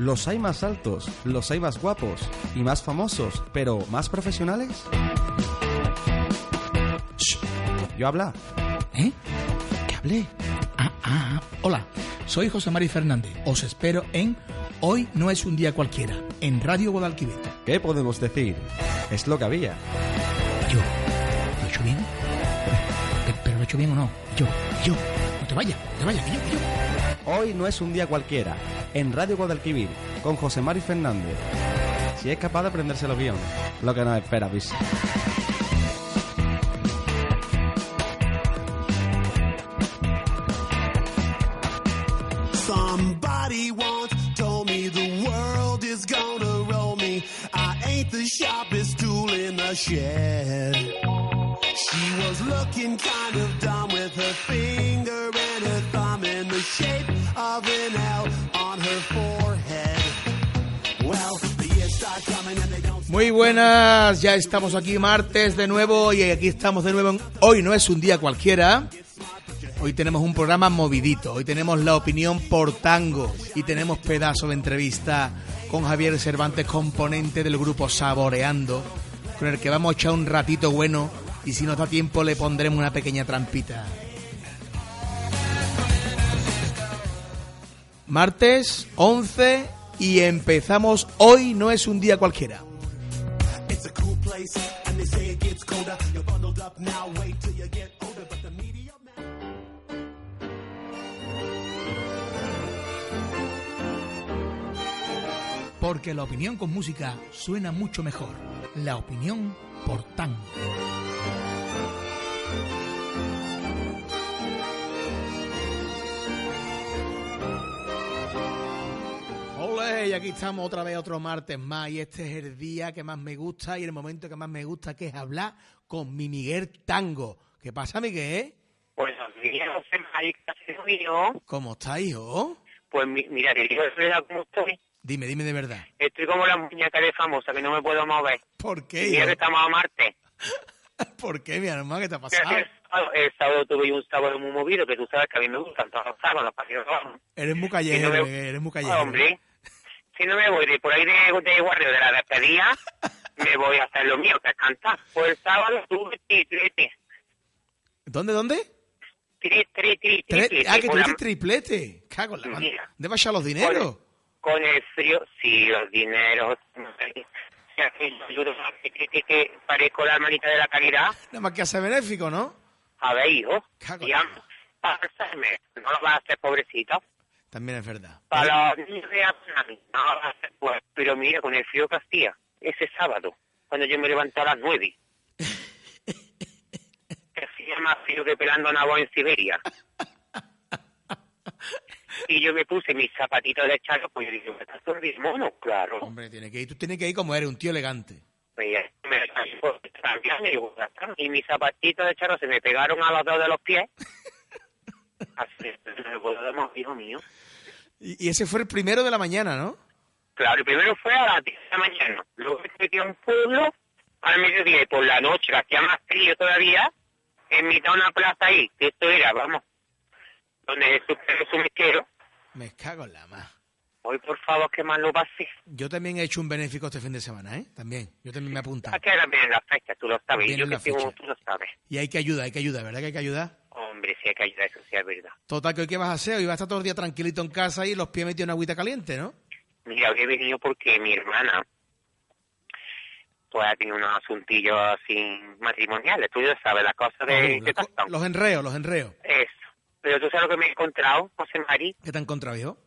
Los hay más altos, los hay más guapos y más famosos, pero más profesionales. Shh, yo habla. ¿Eh? ¿Qué hablé? Ah, ah, hola, soy José Mari Fernández. Os espero en Hoy no es un día cualquiera, en Radio Guadalquivir. ¿Qué podemos decir? Es lo que había. Yo, ¿lo he hecho bien? Pero, ¿lo he hecho bien o no? Yo, yo, te vayas, no te vayas, que yo, que yo. Hoy no es un día cualquiera, en Radio Guadalquivir, con José Mari Fernández. Si es capaz de aprenderse los guiones, lo que nos espera, bis. Somebody once told me the world is gonna roll me. I ain't the sharpest tool in the shed. She was looking kind of dumb with her finger and her thumb in the shape of an L on her forehead. Well, the years start coming and they don't Muy buenas, ya estamos aquí martes de nuevo y aquí estamos de nuevo. Hoy no es un día cualquiera. Hoy tenemos un programa movidito. Hoy tenemos la opinión por tango y tenemos pedazo de entrevista con Javier Cervantes, componente del grupo Saboreando, con el que vamos a echar un ratito bueno y si nos da tiempo le pondremos una pequeña trampita. Martes 11 y empezamos. Hoy no es un día cualquiera. Porque la opinión con música suena mucho mejor. La opinión por tango. Ole, y aquí estamos otra vez otro martes más y este es el día que más me gusta y el momento que más me gusta que es hablar con mi Miguel Tango. ¿Qué pasa, Miguel? Buenos días, José Mari, ¿qué haces, hijo? ¿Cómo está, hijo? Pues mi- mira, verdad cómo estoy. Dime, dime de verdad. Estoy como la muñeca de famosa, que no me puedo mover. ¿Por qué, que estamos a Marte. ¿Por qué, mi hermano? ¿Qué te ha El pasado? sábado, el sábado tuve un sábado muy movido, que tú sabes que a mí me gustan todos los sábados, los partidos. Eres muy callejero, no me- Miguel, eres muy callejero. Hombre, si no me voy de por ahí de, de guardia de la despedida, me voy a hacer lo mío, que es cantar. Pues el sábado tuve triplete. ¿Dónde, dónde? Tri, tri, tri, triplete. ah, que la- tuviste triplete. Cago en la mano. Mira. ¿Dónde vas a los dineros? con el frío, sí, los dineros. Que parezco la hermanita de la caridad. Nada más que hacer benéfico, ¿no? A ver, hijo, Cago. ya, para hacerme, no lo vas a hacer, pobrecito. También es verdad. Para a pues. Pero mira, con el frío que hacía, ese sábado, cuando yo me levanté a las nueve, que hacía más frío que pelando nabo en Siberia. Y yo me puse mis zapatitos de charro, pues yo dije, ¿me estás todo el mono? Claro. Hombre, tiene que ir. Tú tienes que ir como eres, un tío elegante. Pues. Y mis zapatitos de charro se me pegaron a los dos de los pies. Hijo mío. Y, y ese fue el primero de la mañana, ¿no? Claro, el primero fue a las 10 de la mañana. Luego me metí a un pueblo al mediodía y por la noche, que hacía más frío todavía, en mitad de una plaza ahí, que esto era, vamos, donde es su mezquero. Me cago en la más. Hoy, por favor, que más lo pase. Yo también he hecho un benéfico este fin de semana, ¿eh? También. Yo también me he apuntado. Aquí ahora vienen las fechas, tú lo sabes. Yo que las tengo, tú lo sabes. Y hay que ayudar, hay que ayudar, ¿verdad que hay que ayudar? Hombre, sí hay que ayudar, eso sí es verdad. Total, que hoy qué vas a hacer? Hoy vas a estar todo el día tranquilito en casa y los pies metidos en agüita caliente, ¿no? Mira, hoy he venido porque mi hermana pues ha tenido unos asuntillos así matrimoniales. Tú ya sabes, las cosas de Los- enreos, los enreos. Eso. Pero tú sabes lo que me he encontrado, José Mari. ¿Qué te han encontrado, hijo?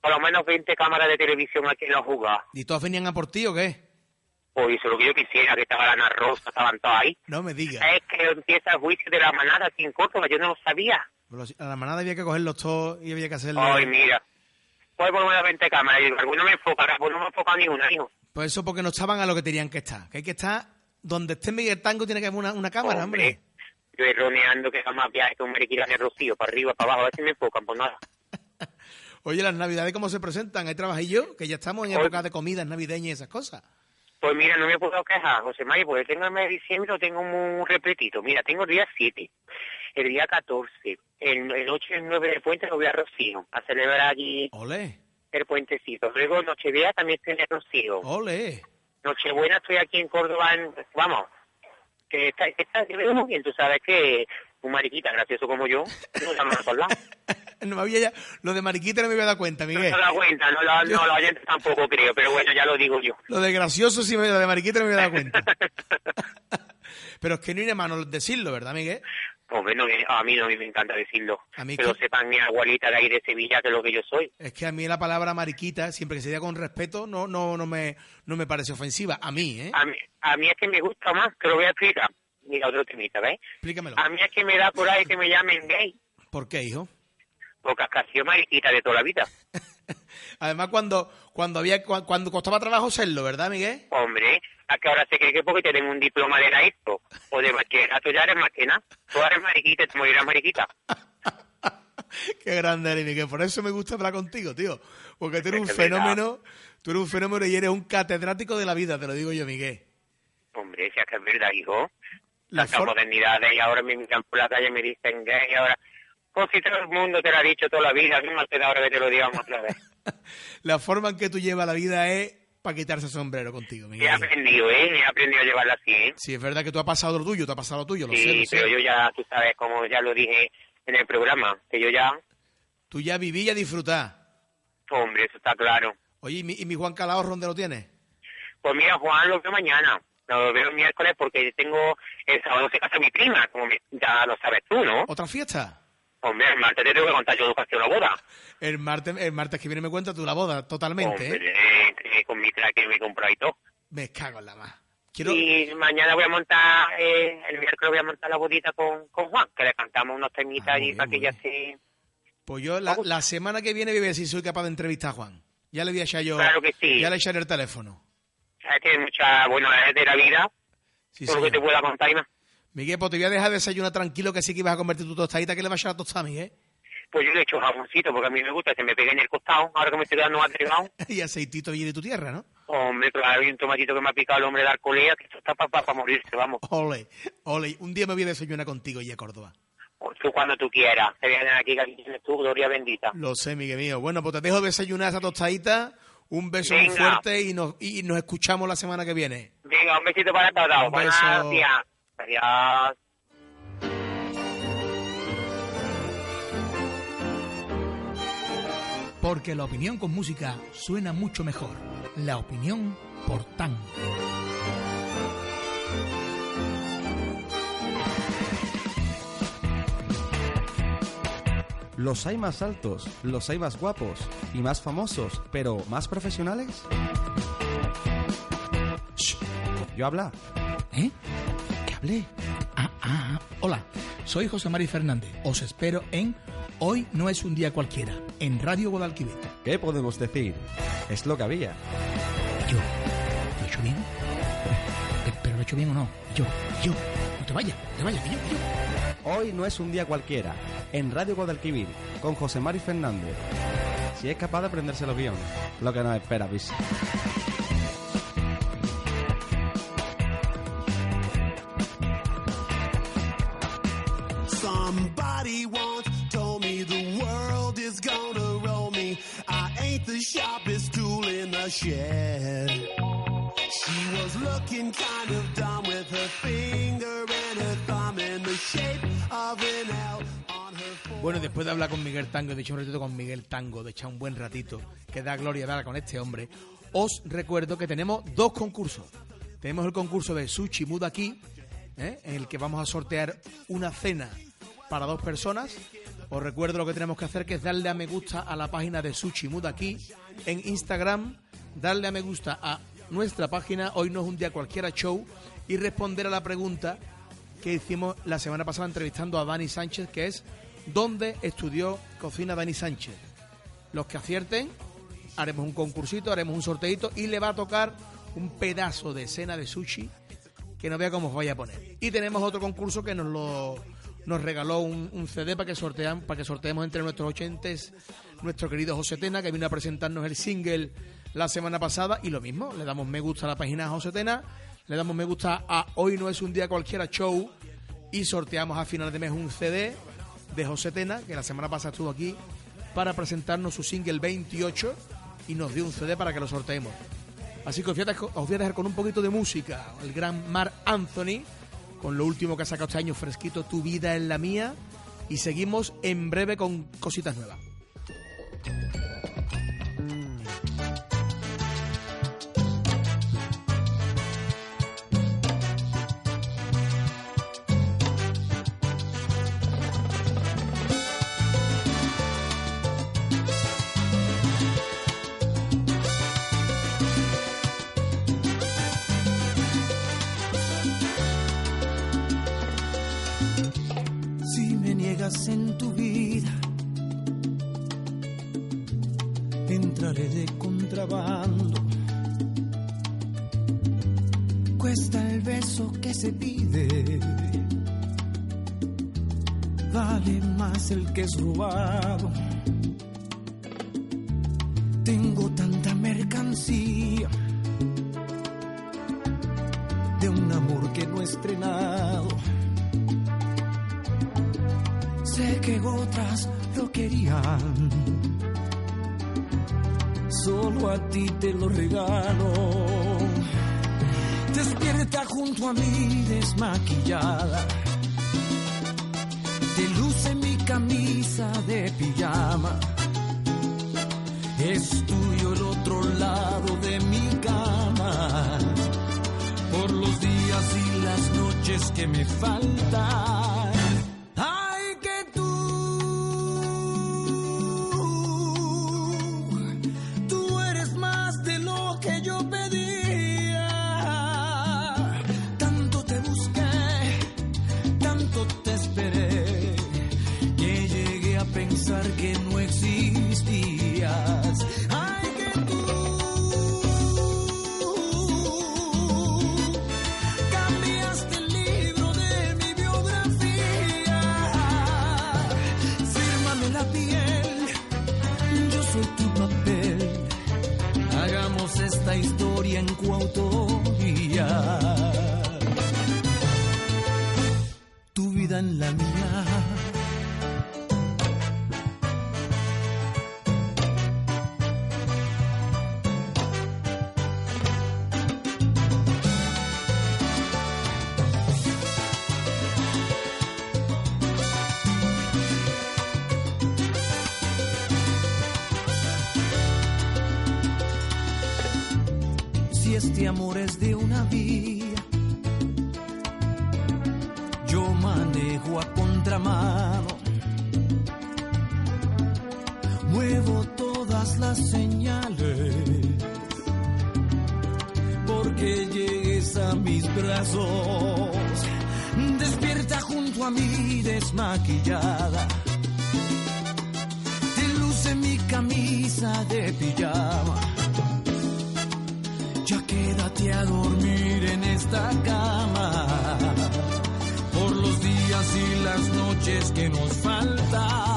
Por lo menos 20 cámaras de televisión aquí en los juzgados. ¿Y todos venían a por ti o qué? Pues eso es lo que yo quisiera, que estaba la Ana Rosa, estaban todos ahí. No me digas. Es que empieza el juicio de la manada en Córdoba, yo no lo sabía. A la manada había que cogerlos todos y había que hacerle... Ay, mira. Pues por una 20 cámaras, y algunos me enfocan, pues no me enfoca ni una, hijo. Pues eso porque no estaban a lo que tenían que estar. Que hay que estar donde esté Miguel Tango tiene que haber una, una cámara, hombre. Yo he roneando que jamás viaje con mariquita de rocío, para arriba, para abajo, a ver si me enfocan, pues nada. Oye, las navidades cómo se presentan, hay trabajillo, que ya estamos en época de comidas navideñas y esas cosas. Pues mira, no me puedo quejar, José María, porque tengo el mes de diciembre, lo tengo muy repletito. Mira, tengo el día 7, el día 14, el, el 8 y el 9 de puente lo voy a Rocío, a celebrar allí el puentecito. Luego Nochevieja también estoy en Rocío. ole. Nochebuena estoy aquí en Córdoba, en- vamos, que está, está muy bien, tú sabes que un mariquita gracioso como yo, no llama a. No me había ya, lo de mariquita no me había dado cuenta, No Miguel. se da cuenta, no, lo- no, los oyentes tampoco creo, pero bueno, ya lo digo yo. Lo de gracioso sí me lo de mariquita no me había dado cuenta. Pero es que no hay mano decirlo, ¿verdad, Miguel? Hombre, no, me- a mí no me encanta decirlo. A mí que que- lo sepan mi abuelita de ahí de Sevilla, que es lo que yo soy. Es que a mí la palabra mariquita, siempre que se diga con respeto, no, no, no me, no me parece ofensiva. A mí, ¿eh? A mí, a mí es que me gusta más, te lo voy a explicar. Mira, otro temita, ¿ves? Explícamelo. A mí es que me da por ahí que me llamen gay, ¿Por qué, hijo? porque has sido mariquita de toda la vida. Además, cuando, cuando había, cu- cuando costaba trabajo serlo, ¿verdad, Miguel? Hombre, a que ahora se cree que porque tenemos un diploma de la ISO o de bachillerato ya eres más que nada. Tú eres mariquita y te morirás mariquita. Qué grande eres, Miguel. Por eso me gusta hablar contigo, tío. Porque tú eres un fenómeno, tú eres un fenómeno y eres un catedrático de la vida, te lo digo yo, Miguel. Hombre, si es que es verdad, hijo. La Las for- modernidades y ahora me miran por la calle me dicen gay ahora... Pues si todo el mundo te lo ha dicho toda la vida, ¿qué más te da ahora que te lo digamos otra vez? la forma en que tú llevas la vida es para quitarse el sombrero contigo, He Miguel. aprendido, ¿eh? He aprendido a llevarla así, ¿eh? Sí, es verdad que tú has pasado lo tuyo, tú has pasado lo tuyo, lo sé, Sí, lo sé. pero yo ya, tú sabes, como ya lo dije en el programa, que yo ya... Tú ya viví y a disfrutar. Hombre, eso está claro. Oye, ¿y mi, y mi Juan Calahorro dónde lo tienes? Pues mira, Juan, lo veo mañana. Lo veo el miércoles porque tengo... El sábado se casa mi prima, como ya lo sabes tú, ¿no? ¿Otra fiesta? Hombre, el martes te tengo que contar yo educación a la boda. El martes, el martes que viene me cuenta tú la boda, totalmente, ¿eh? Hombre, eh, con mi traje que me compró y todo. Me cago en la más. Quiero... Y mañana voy a montar, eh, el miércoles voy a montar la bodita con, con Juan, que le cantamos unos temitas Ah, muy para que ya se... Pues yo la, la semana que viene voy a ver si soy capaz de entrevistar a Juan. Ya le voy a echar yo... Claro que sí. Ya le echaré el teléfono. Hay mucha, bueno, es de la vida, Sí, todo lo que te pueda contar y más. Miguel, pues te voy a dejar desayunar tranquilo que sí que ibas a convertir tu tostadita que le vas a echar a tostar, Miguel. Pues yo le echo jamoncito porque a mí me gusta, se me pega en el costado, ahora que me estoy dando más delgado. y aceitito allí de tu tierra, ¿no? Hombre, claro, hay un tomatito que me ha picado el hombre de Arcolea, que esto está para morirse, vamos. Ole, ole. Un día me voy a desayunar contigo y a Córdoba. O Tú cuando tú quieras, te vienes aquí, que aquí tienes tú, gloria bendita. Lo sé, Miguel mío. Bueno, pues te dejo desayunar esa tostadita. Un beso muy fuerte y nos, y nos escuchamos la semana que viene. Venga, un besito para todos. Un beso. días. Adiós. Porque la opinión con música suena mucho mejor. La opinión por tango. Los hay más altos, los hay más guapos y más famosos, pero más profesionales. Shh, yo habla. ¿Eh? ¿Qué hablé? Ah, ah, ah. Hola, soy José Mari Fernández. Os espero en Hoy no es un día cualquiera, en Radio Guadalquivir. ¿Qué podemos decir? Es lo que había. Yo, ¿lo he hecho bien? Pero, ¿lo he hecho bien o no? Yo, yo. No te vayas, no te vayas, yo, yo. Hoy no es un día cualquiera, en Radio Guadalquivir, con José Mari Fernández. Si es capaz de aprenderse los guiones, lo que nos espera, bis. Miguel Tango, de echar un ratito con Miguel Tango, de echar un buen ratito, que da gloria hablar con este hombre, os recuerdo que tenemos dos concursos. Tenemos el concurso de Sushi Mood aquí, ¿eh? en el que vamos a sortear una cena para dos personas. Os recuerdo lo que tenemos que hacer, que es darle a me gusta a la página de Sushi Mood aquí en Instagram, darle a me gusta a nuestra página, hoy no es un día cualquiera show, y responder a la pregunta que hicimos la semana pasada entrevistando a Dani Sánchez, que es donde estudió cocina Dani Sánchez. Los que acierten, haremos un concursito, haremos un sorteito y le va a tocar un pedazo de cena de sushi que no vea cómo os vaya a poner. Y tenemos otro concurso que nos lo nos regaló un, CD para que sortean, para que sorteemos entre nuestros ochentes nuestro querido José Tena, que vino a presentarnos el single la semana pasada, y lo mismo, le damos me gusta a la página de José Tena, le damos me gusta a Hoy no es un día cualquiera show, y sorteamos a final de mes un CD de José Tena, que la semana pasada estuvo aquí, para presentarnos su single 28 y nos dio un CD para que lo sorteemos. Así que os voy a dejar con un poquito de música, el gran Mar Anthony, con lo último que ha sacado este año fresquito, Tu vida en la mía, y seguimos en breve con cositas nuevas. Que que me faltan A dormir en esta cama por los días y las noches que nos faltan.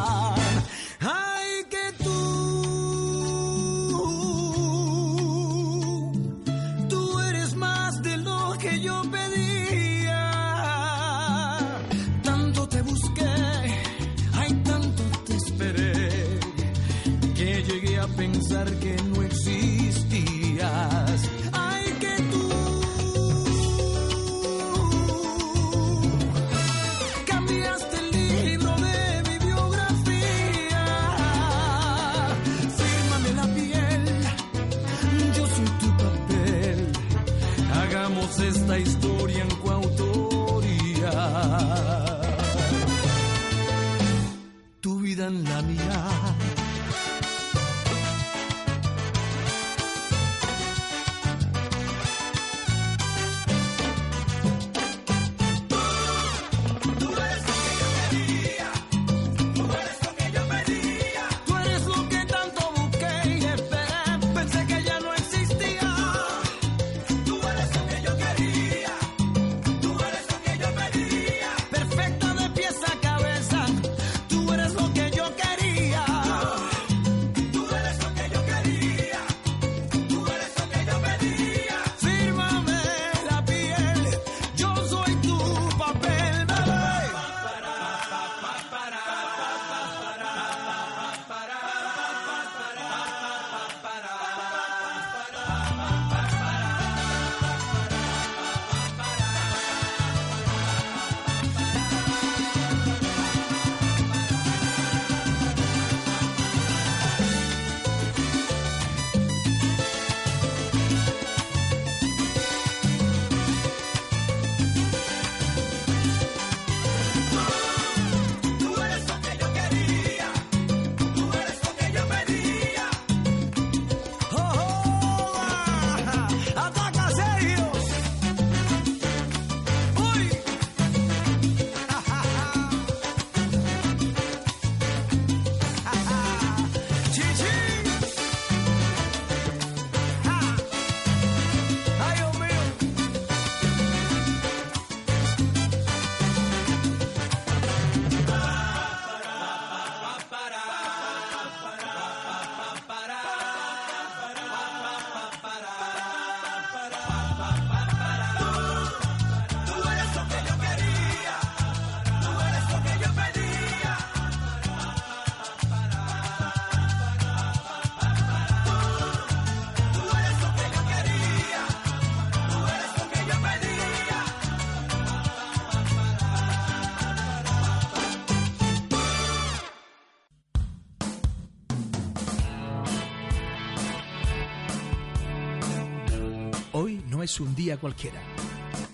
Es un día cualquiera.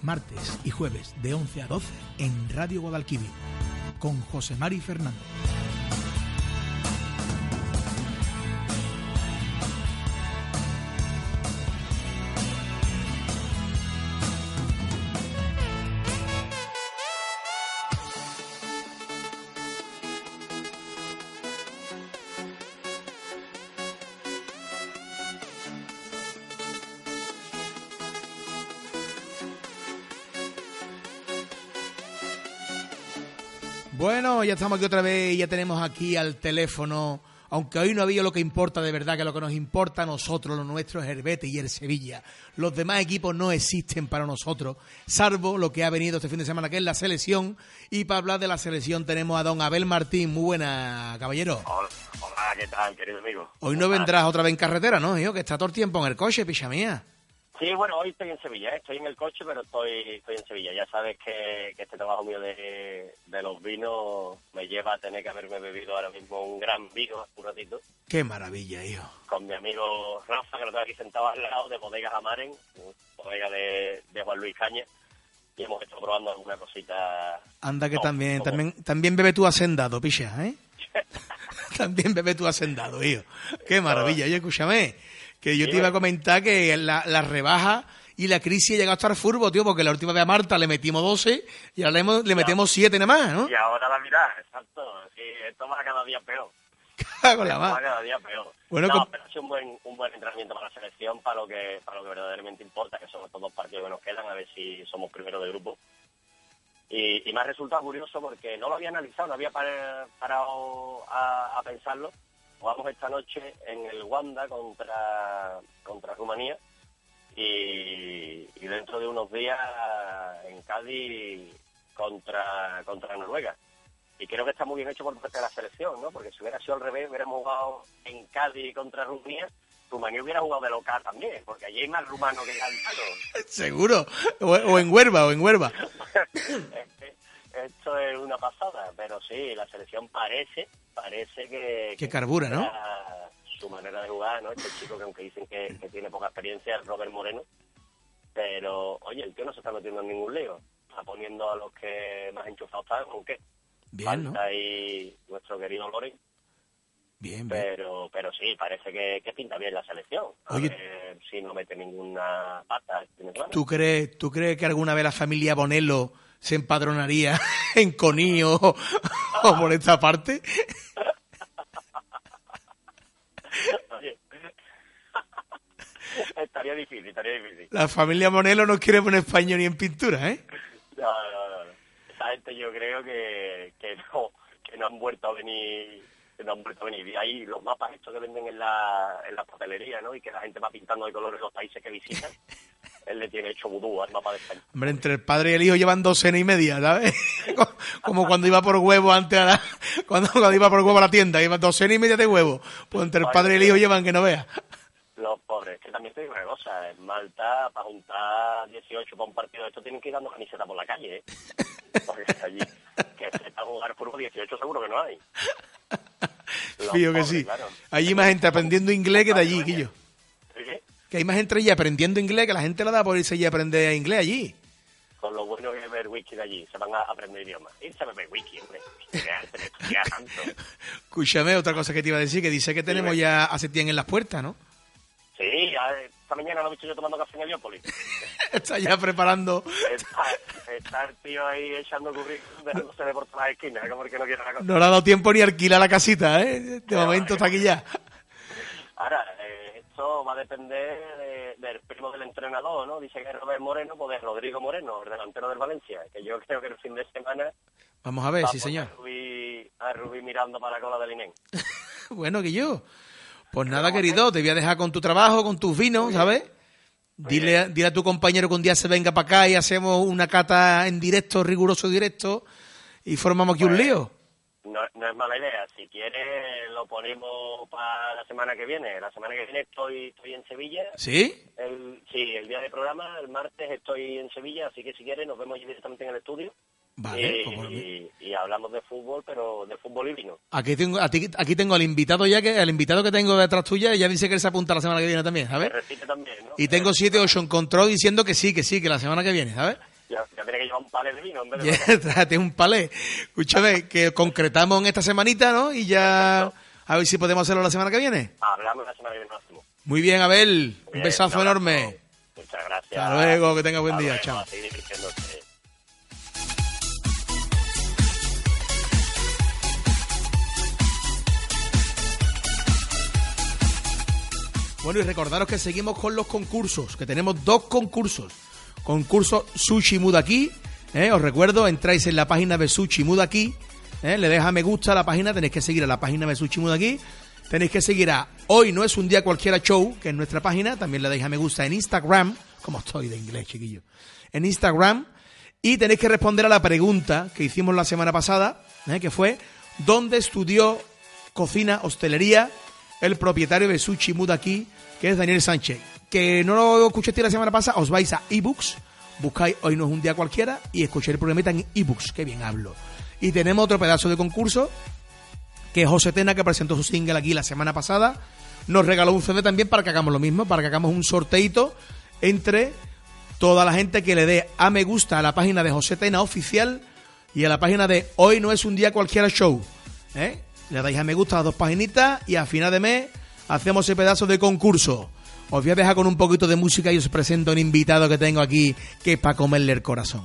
Martes y jueves de 11 a 12 en Radio Guadalquivir con José Mari Fernández. Bueno, ya estamos aquí otra vez y ya tenemos aquí al teléfono, aunque hoy no había lo que importa de verdad, que lo que nos importa a nosotros, lo nuestro es el Betis y el Sevilla. Los demás equipos no existen para nosotros, salvo lo que ha venido este fin de semana, que es la selección. Y para hablar de la selección tenemos a don Abel Martín. Muy buena, caballero. Hola, hola, ¿qué tal, querido amigo? Hoy no vendrás otra vez en carretera, ¿no, hijo? Que está todo el tiempo en el coche, picha mía. Sí, bueno, hoy estoy en Sevilla, ¿eh? estoy en el coche, pero estoy, estoy en Sevilla. Ya sabes que, que este trabajo mío de, de los vinos me lleva a tener que haberme bebido ahora mismo un gran vino hace un ratito Qué maravilla, hijo. con mi amigo Rafa, que lo tengo aquí sentado al lado de Bodegas Amaren, bodega de, de Juan Luis Caña, y hemos estado probando alguna cosita. Anda que No, también, como- también, también bebe tú hacendado, picha, ¿eh? también bebe tú hacendado, hijo. Qué maravilla. Oye, escúchame, que yo Sí, te iba a comentar que la, la rebaja y la crisis ha llegado a estar furbo, tío, porque la última vez a Marta le metimos 12 y ahora le, hemos- le metemos 7 nada más, ¿no? Y ahora la mirada, exacto. Sí, esto va cada día peor. Cago la va cada día peor. Bueno, no, com- pero ha sido un buen, un buen entrenamiento para la selección, para lo que para lo que verdaderamente importa, que son estos dos partidos que nos quedan, a ver si somos primeros de grupo. Y, y me ha resultado curioso porque no lo había analizado, no había par- parado a, a pensarlo. Jugamos esta noche en el Wanda contra, contra Rumanía y, y dentro de unos días en Cádiz contra, contra Noruega. Y creo que está muy bien hecho por parte de la selección, ¿no? Porque si hubiera sido al revés, hubiéramos jugado en Cádiz contra Rumanía, Rumanía hubiera jugado de local también, porque allí hay más rumano que galtanos. Seguro. O, o en Huerva, o en Huerva. Esto es una pasada, pero sí, la selección parece, parece que... Que carbura, ¿no? Su manera de jugar, ¿no? Este chico que aunque dicen que, que tiene poca experiencia, es Robert Moreno. Pero, oye, el tío no se está metiendo en ningún lío. Está poniendo a los que más enchufados están, aunque Bien, ¿no? ahí nuestro querido Loren. Bien, bien. Pero, pero sí, parece que, que pinta bien la selección. A Oye. ver si no mete ninguna pata este. ¿Tú crees, ¿Tú crees que alguna vez la familia Bonello se empadronaría en Conío o, o por esta parte? Estaría difícil, estaría difícil. La familia Bonello no quiere poner español ni en pintura, ¿eh? No, no, no, no. Esa gente yo creo que, que no que no han vuelto a venir que no han vuelto a venir. Y ahí los mapas estos que venden en la, en la papelería, ¿no? Y que la gente va pintando de colores los países que visitan. Él le tiene hecho vudú al mapa de España. Hombre, entre el padre y el hijo llevan docena y media, ¿sabes? Como cuando iba por huevo antes a la... Cuando, cuando iba por huevo a la tienda, iba docena y media de huevo. Pues entre el padre y el hijo llevan que no veas. Los pobres, que también te digo una cosa, en Malta, para juntar 18 para un partido de esto, tienen que ir dando camiseta por la calle, ¿eh? Porque allí, que sepa jugar fútbol 18 seguro que no hay. Los Fío que sí. claro. Allí más gente aprendiendo inglés que de allí, Quillo. Que hay más gente allí aprendiendo inglés que la gente la da por irse allí a aprender inglés allí. Con lo bueno que es ver wiki de allí, se van a aprender idiomas. Irse a ver wiki, hombre. Escúchame, otra cosa que te iba a decir, que dice que tenemos ya a Setién en las puertas, ¿no? Sí, ya esta mañana lo he visto yo tomando café en Heliópolis. Está ya preparando. Está, está el tío ahí echando currículum, dejándose de por todas las esquinas, como que no quiere la cosa. No le ha dado tiempo ni a alquilar la casita, ¿eh? De momento está aquí ya. Ahora, esto va a depender de- del primo del entrenador, ¿no? Dice que es Robert Moreno, pues de Rodrigo Moreno, el delantero del Valencia, que yo creo que el fin de semana Vamos a ver, va sí, señor. A Rubí, a Rubí mirando para la cola del Inén. Bueno, que yo. Pues nada, querido, te voy a dejar con tu trabajo, con tus vinos, ¿sabes? Dile, a- dile a tu compañero que un día se venga para acá y hacemos una cata en directo, riguroso directo, y formamos aquí un Pues, lío. No, no es mala idea. Si quieres, lo ponemos para la semana que viene. La semana que viene estoy, estoy en Sevilla. ¿Sí? El, sí, el día de programa, el martes estoy en Sevilla, así que si quieres nos vemos directamente en el estudio Vale, y, como- y- y hablamos de fútbol, pero de fútbol y vino. Aquí tengo, a ti- aquí tengo al invitado ya que el invitado que tengo detrás tuya ya dice que él se apunta la semana que viene también, ¿sabes? también, ¿no? Y tengo siete o ocho en control diciendo que sí, que sí, que la semana que viene, ¿sabes? Ya, ya tiene que llevar un palé de vino en vez de... Tráete un palé. Escúchame, que concretamos en esta semanita, ¿no? Y ya a ver si podemos hacerlo la semana que viene. Hablamos la semana que viene. máximo. Muy bien, Abel. Un Bien, besazo un abrazo. enorme. Muchas gracias. Hasta luego, que tenga buen Hasta día, luego, chao. Bueno, y recordaros que seguimos con los concursos, que tenemos dos concursos. Concurso Sushi Mudaki, ¿eh? os recuerdo, entráis en la página de Sushi Mudaki, ¿eh? le deja me gusta a la página, tenéis que seguir a la página de Sushi Mudaki, tenéis que seguir a Hoy no es un día cualquiera show, que es nuestra página, también le deis a me gusta en Instagram, como estoy de inglés, chiquillo, en Instagram, y tenéis que responder a la pregunta que hicimos la semana pasada, ¿eh? que fue, ¿dónde estudió cocina, hostelería, el propietario de Sushi Mudaki, que es Daniel Sánchez. Que no lo escuchaste la semana pasada, os vais a ebooks, buscáis Hoy no es un día cualquiera y escucháis el programita en ebooks, que bien hablo. Y tenemos otro pedazo de concurso, que es José Tena, que presentó su single aquí la semana pasada, nos regaló un CD también para que hagamos lo mismo, para que hagamos un sorteito entre toda la gente que le dé a me gusta a la página de José Tena oficial y a la página de Hoy no es un día cualquiera show. ¿eh? Le dais a me gusta a las dos paginitas y a final de mes hacemos ese pedazo de concurso. Os voy a dejar con un poquito de música y os presento un invitado que tengo aquí que es para comerle el corazón.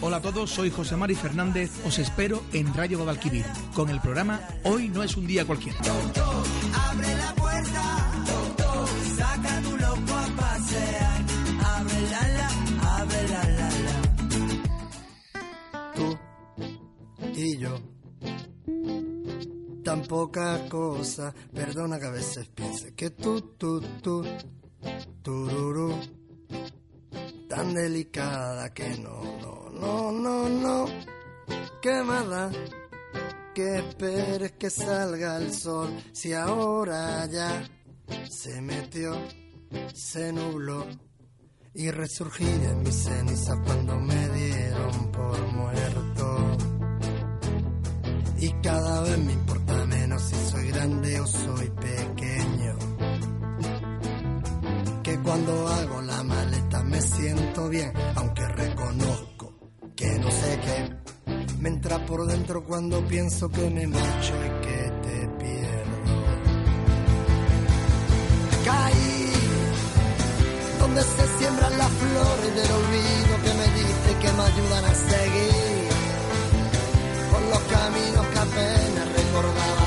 Hola a todos, soy José Mari Fernández. Os espero en Radio Guadalquivir con el programa Hoy no es un día cualquiera. Tan poca cosa, perdona que a veces piense que tú, tú, tú, tururú, tan delicada que no, no, no, no, no, que más da que esperes que salga el sol, si ahora ya se metió, se nubló y resurgí de mis cenizas cuando me dieron por muerto. Y cada vez me importa menos si soy grande o soy pequeño. Que cuando hago la maleta me siento bien, aunque reconozco que no sé qué. Me entra por dentro cuando pienso que me marcho y que te pierdo. Caí donde se siembran las flores del olvido que me dice que me ayudan a seguir caminos que apenas recordaba,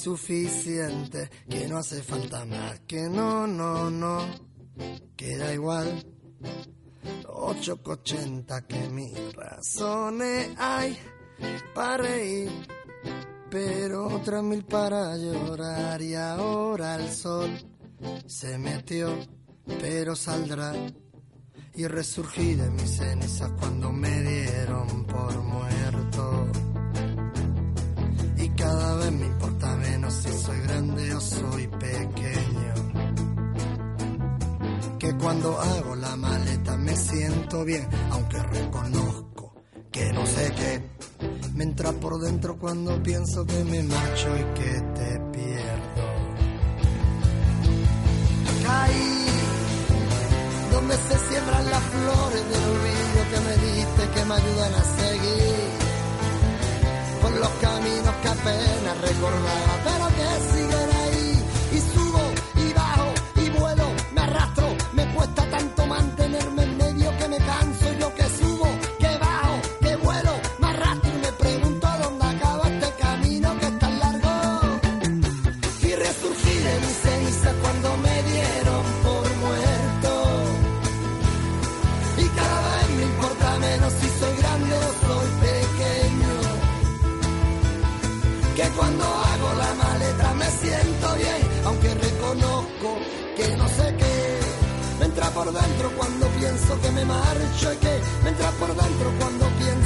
suficiente que no hace falta más, que no, no, no, que da igual. Ocho que ochenta que mis razones hay para reír, pero otras mil para llorar y ahora el sol se metió, pero saldrá y resurgí de mis cenizas cuando me dieron por muerto. Cada vez me importa menos si soy grande o soy pequeño. Que cuando hago la maleta me siento bien, aunque reconozco que no sé qué. Me entra por dentro cuando pienso que me marcho y que te pierdo. Caí donde se siembran las flores del olvido que me diste que me ayudan a seguir por los caminos que apenas recordaba, pero que siguen ahí. Y subo y bajo y vuelo, me arrastro, me cuesta tanto mantenerme en medio que me canso. Cuando pienso que me marcho y que me entra por dentro cuando pienso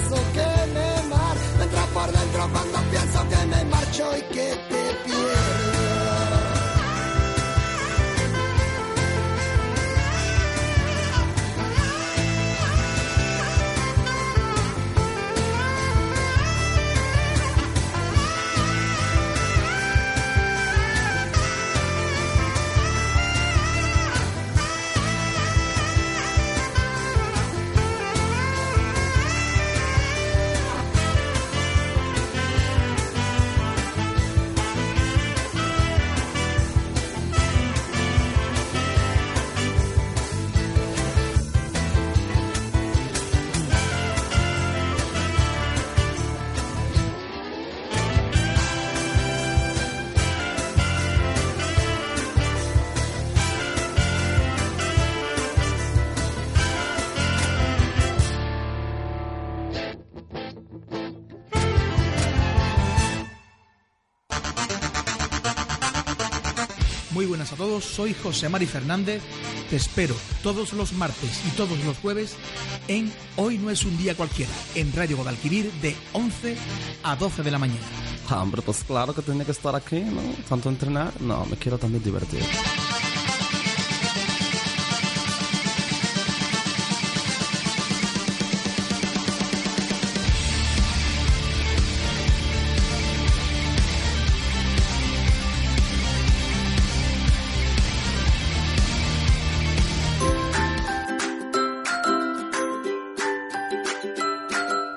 Soy José Mari Fernández. Te espero todos los martes y todos los jueves en Hoy no es un día cualquiera, en Radio Guadalquivir de 11 a 12 de la mañana. Ah, Hombre, pues claro que tiene que estar aquí, ¿no? Tanto entrenar, no, me quiero también divertir.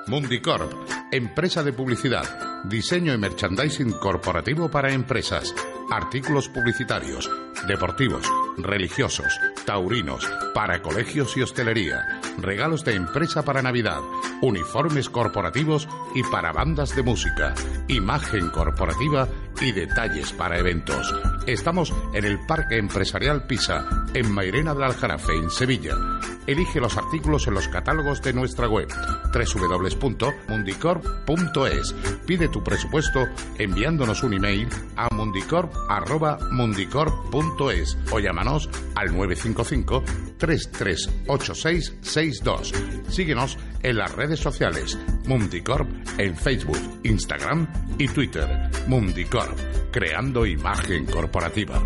Mundicorp, empresa de publicidad, diseño y merchandising corporativo para empresas, artículos publicitarios, deportivos, religiosos, taurinos, para colegios y hostelería, regalos de empresa para Navidad, uniformes corporativos y para bandas de música, imagen corporativa y detalles para eventos. Estamos en el Parque Empresarial Pisa, en Mairena del Aljarafe, en Sevilla. Elige los artículos en los catálogos de nuestra web www.mundicorp.es. Pide tu presupuesto enviándonos un email a mundicorp.mundicorp.es o llámanos al 955 338662. Síguenos en las redes sociales Mundicorp en Facebook, Instagram y Twitter. Mundicorp, creando imagen corporativa.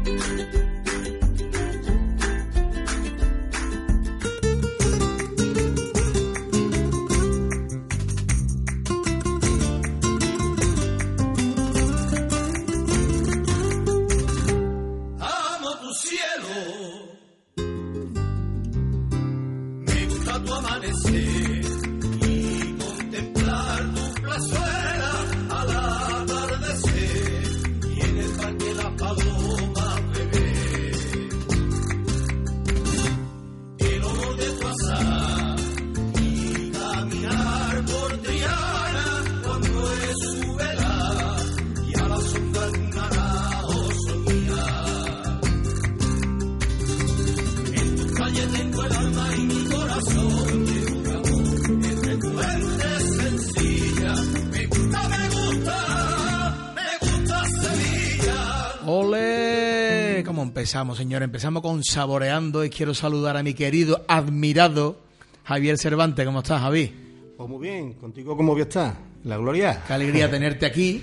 Calle tengo el alma y mi corazón lleno de amor. Entre tu gente sencilla, me gusta, me gusta, me gusta Sevilla. ¡Ole! ¿Cómo empezamos, señor? Empezamos con Saboreando y quiero saludar a mi querido, admirado Javier Cervantes. ¿Cómo estás, Javi? Pues muy bien, contigo cómo voy a estar, la gloria. Qué alegría tenerte aquí,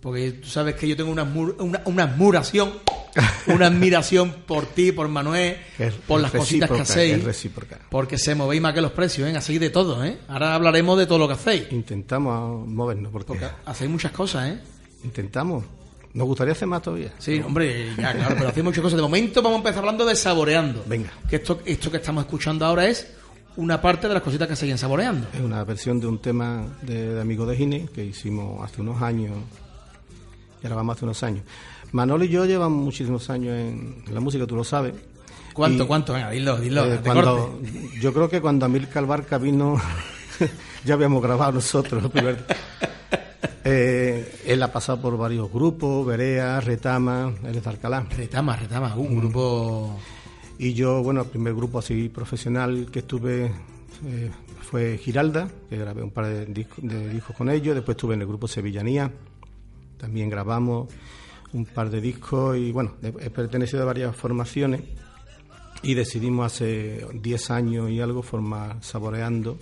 porque tú sabes que yo tengo una, una, una admiración, una admiración por ti, por Manuel, Es- por las cositas que hacéis. Porque se movéis más que los precios, ¿eh? Hacéis de todo, ¿eh? Ahora hablaremos de todo lo que hacéis. Intentamos movernos porque, Porque hacéis muchas cosas, ¿eh? intentamos. Nos gustaría hacer más todavía. Sí, hombre, ya, claro, pero hacéis muchas cosas. De momento vamos a empezar hablando de saboreando. Venga. Que esto, esto que estamos escuchando ahora es una parte de las cositas que siguen saboreando. Es una versión de un tema de, de Amigo de Gine que hicimos hace unos años, y ahora vamos hace unos años. Manolo y yo llevamos muchísimos años en, la música, tú lo sabes. ¿Cuánto, Y, cuánto? Venga, dilo, dilo. eh, cuando- yo creo que cuando Amilcar Barca vino, ya habíamos grabado nosotros. Eh, él ha pasado por varios grupos, Berea, Retama, él es de Alcalá. Retama, Retama, uh, un grupo... Y yo, bueno, el primer grupo así profesional que estuve eh, fue Giralda, que grabé un par de discos, de discos con ellos. Después estuve en el grupo Sevillanía, también grabamos un par de discos y bueno, he pertenecido a varias formaciones y decidimos hace 10 años y algo formar Saboreando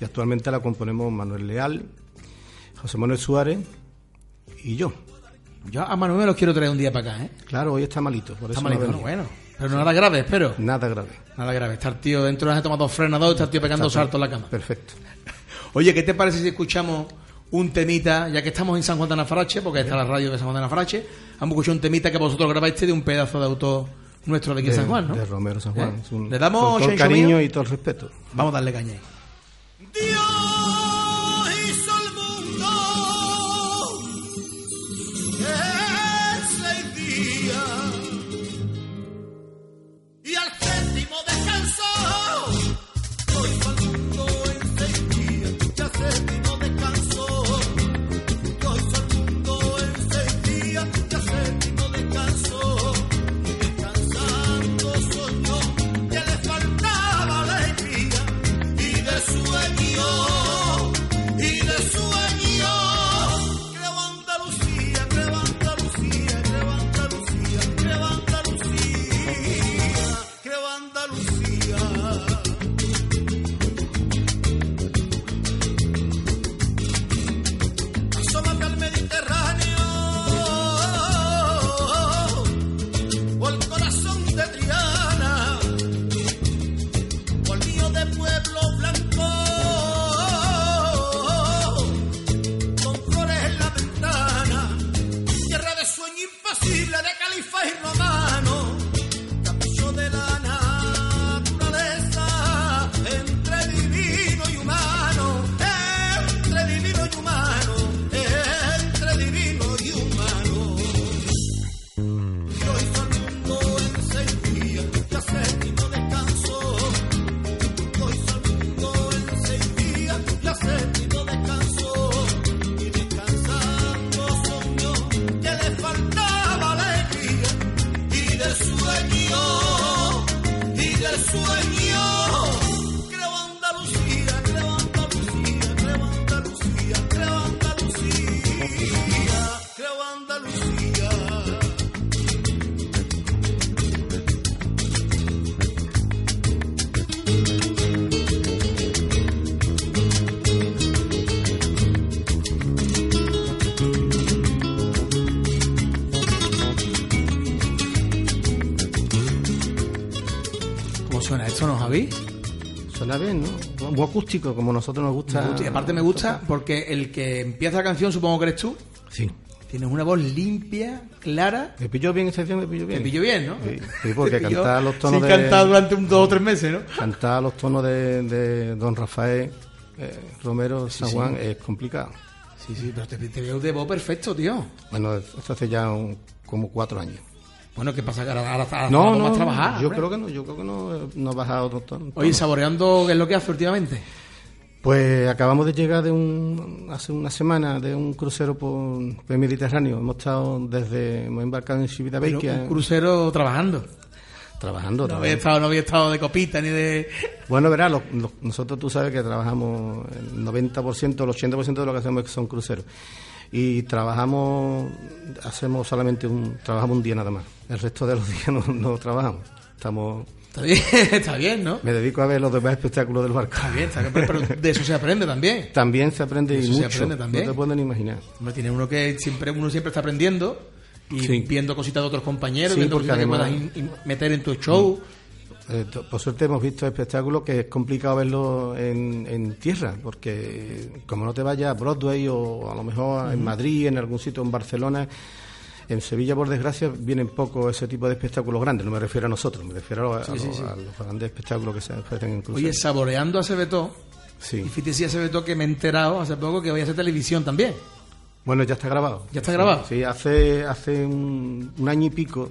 y actualmente la componemos Manuel Leal, José Manuel Suárez y yo. Yo a Manuel me los quiero traer un día para acá, ¿eh? Claro, hoy está malito, por Está eso no malito, ha bueno. Pero nada grave, espero. Nada grave. Nada grave. Está el tío dentro de las tomado dos frenados, está el tío pegando saltos en la cama. Perfecto. Oye, ¿qué te parece si escuchamos un temita, ya que estamos en San Juan de Anafarache, porque está la radio de San Juan de Anafarache, hemos escuchado un temita que vosotros grabáis de un pedazo de autor nuestro de aquí de, San Juan, ¿no? de Romero San Juan. ¿Eh? Un- ¿Le damos con todo el cariño mío? y todo el respeto. Vamos a darle caña ahí. Dios acústico, como a nosotros nos gusta. Me gusta, Y aparte me gusta porque el que empieza la canción, supongo que eres tú, Sí. tienes una voz limpia, clara. Me pilló bien esta canción, me pilló bien. Te pillo bien, ¿no? Sí, sí, porque pilló cantar los tonos sin de... durante un, dos o tres meses, ¿no? Cantar los tonos de, de Don Rafael eh, Romero San sí. Juan es complicado. Sí, sí, pero te, te veo de voz perfecto, tío. Bueno, esto hace ya un- como cuatro años. Bueno, ¿qué pasa? Ahora, ahora, ahora No, no, a trabajar. yo hombre. creo que no, yo creo que no, eh, no ha bajado tanto. Oye, saboreando, ¿qué es lo que hace últimamente? Pues acabamos de llegar de un, hace una semana de un crucero por, el Mediterráneo. Hemos estado desde, hemos embarcado en Civitavecchia un crucero trabajando. trabajando. No había, trabajando. estado, no había estado de copita ni de... Bueno, verás, nosotros tú sabes que trabajamos el 90%, el 80% de lo que hacemos son cruceros. Y trabajamos, hacemos solamente un, trabajamos un día nada más. El resto de los días no, no trabajamos. Estamos, Está bien, está bien, ¿no? me dedico a ver los demás espectáculos del barco. Está bien, está bien, pero de eso se aprende también. También se aprende y Eso mucho. aprende también. No te pueden imaginar. Hombre, tiene uno que siempre, uno siempre está aprendiendo y Sí. viendo cositas de otros compañeros, Sí, viendo cositas que puedas meter en tu show. Eh, por suerte hemos visto espectáculos que es complicado verlos en, en tierra, porque como no te vayas a Broadway o a lo mejor en Madrid, en algún sitio en Barcelona, En Sevilla, por desgracia, vienen poco ese tipo de espectáculos grandes. No me refiero a nosotros, me refiero a, a Sí, los, sí, sí. a los grandes espectáculos que se ofrecen en cruceros. Oye, saboreando a Cebetó, Sí. y fíjate si a Cebetó que me he enterado hace poco que voy a hacer televisión también. Bueno, ya está grabado. ¿Ya está grabado? Sí, hace, hace un, un año y pico